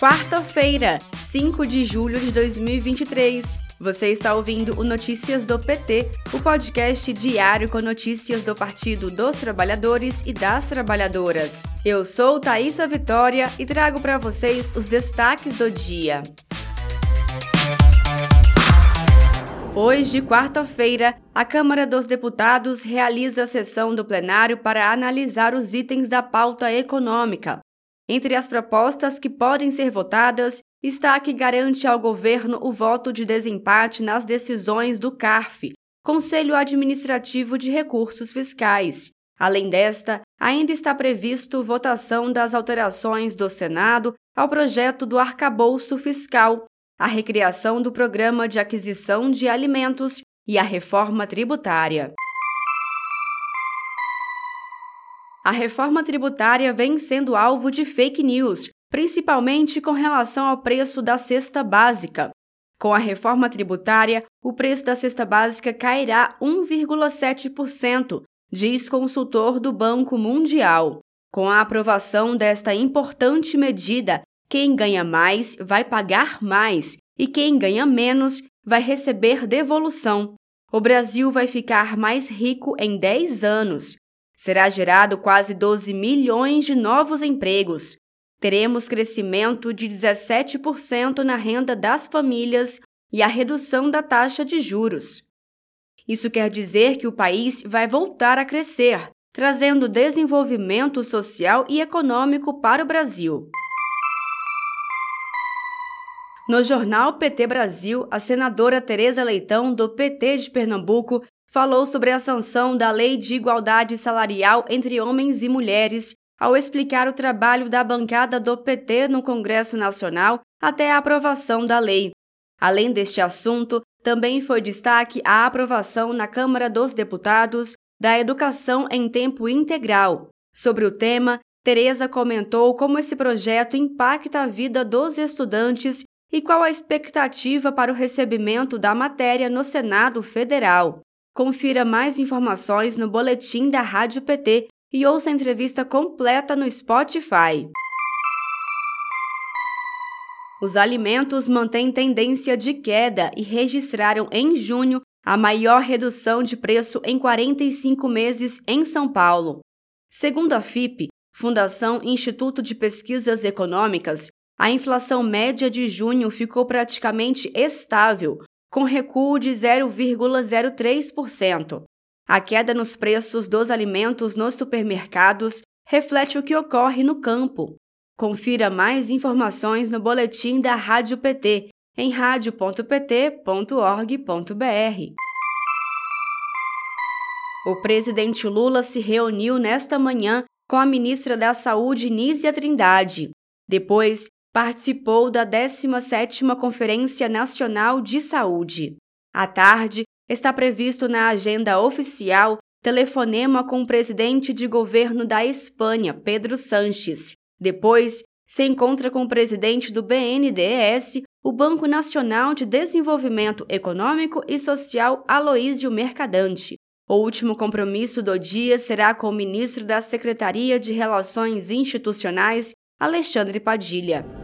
Quarta-feira, 5 de julho de 2023. Você está ouvindo o Notícias do PT, o podcast diário com notícias do Partido dos Trabalhadores e das Trabalhadoras. Eu sou Thaisa Vitória e trago para vocês os destaques do dia. Hoje, quarta-feira, a Câmara dos Deputados realiza a sessão do plenário para analisar os itens da pauta econômica. Entre as propostas que podem ser votadas está a que garante ao governo o voto de desempate nas decisões do CARF, Conselho Administrativo de Recursos Fiscais. Além desta, ainda está previsto votação das alterações do Senado ao projeto do arcabouço fiscal, a recriação do programa de aquisição de alimentos e a reforma tributária. A reforma tributária vem sendo alvo de fake news, principalmente com relação ao preço da cesta básica. Com a reforma tributária, o preço da cesta básica cairá 1,7%, diz consultor do Banco Mundial. Com a aprovação desta importante medida, quem ganha mais vai pagar mais e quem ganha menos vai receber devolução. O Brasil vai ficar mais rico em 10 anos. Será gerado quase 12 milhões de novos empregos. Teremos crescimento de 17% na renda das famílias e a redução da taxa de juros. Isso quer dizer que o país vai voltar a crescer, trazendo desenvolvimento social e econômico para o Brasil. No jornal PT Brasil, a senadora Tereza Leitão, do PT de Pernambuco, falou sobre a sanção da Lei de Igualdade Salarial entre Homens e Mulheres ao explicar o trabalho da bancada do PT no Congresso Nacional até a aprovação da lei. Além deste assunto, também foi destaque a aprovação na Câmara dos Deputados da educação em tempo integral. Sobre o tema, Tereza comentou como esse projeto impacta a vida dos estudantes e qual a expectativa para o recebimento da matéria no Senado Federal. Confira mais informações no boletim da Rádio PT e ouça a entrevista completa no Spotify. Os alimentos mantêm tendência de queda e registraram em junho a maior redução de preço em 45 meses em São Paulo. Segundo a FIP, Fundação Instituto de Pesquisas Econômicas, a inflação média de junho ficou praticamente estável, com recuo de 0,03%. A queda nos preços dos alimentos nos supermercados reflete o que ocorre no campo. Confira mais informações no boletim da Rádio PT em radio.pt.org.br. O presidente Lula se reuniu nesta manhã com a ministra da Saúde, Nízia Trindade. Depois, participou da 17ª Conferência Nacional de Saúde. À tarde, está previsto na agenda oficial telefonema com o presidente de governo da Espanha, Pedro Sanches. Depois, se encontra com o presidente do BNDES, o Banco Nacional de Desenvolvimento Econômico e Social, Aloísio Mercadante. O último compromisso do dia será com o ministro da Secretaria de Relações Institucionais, Alexandre Padilha.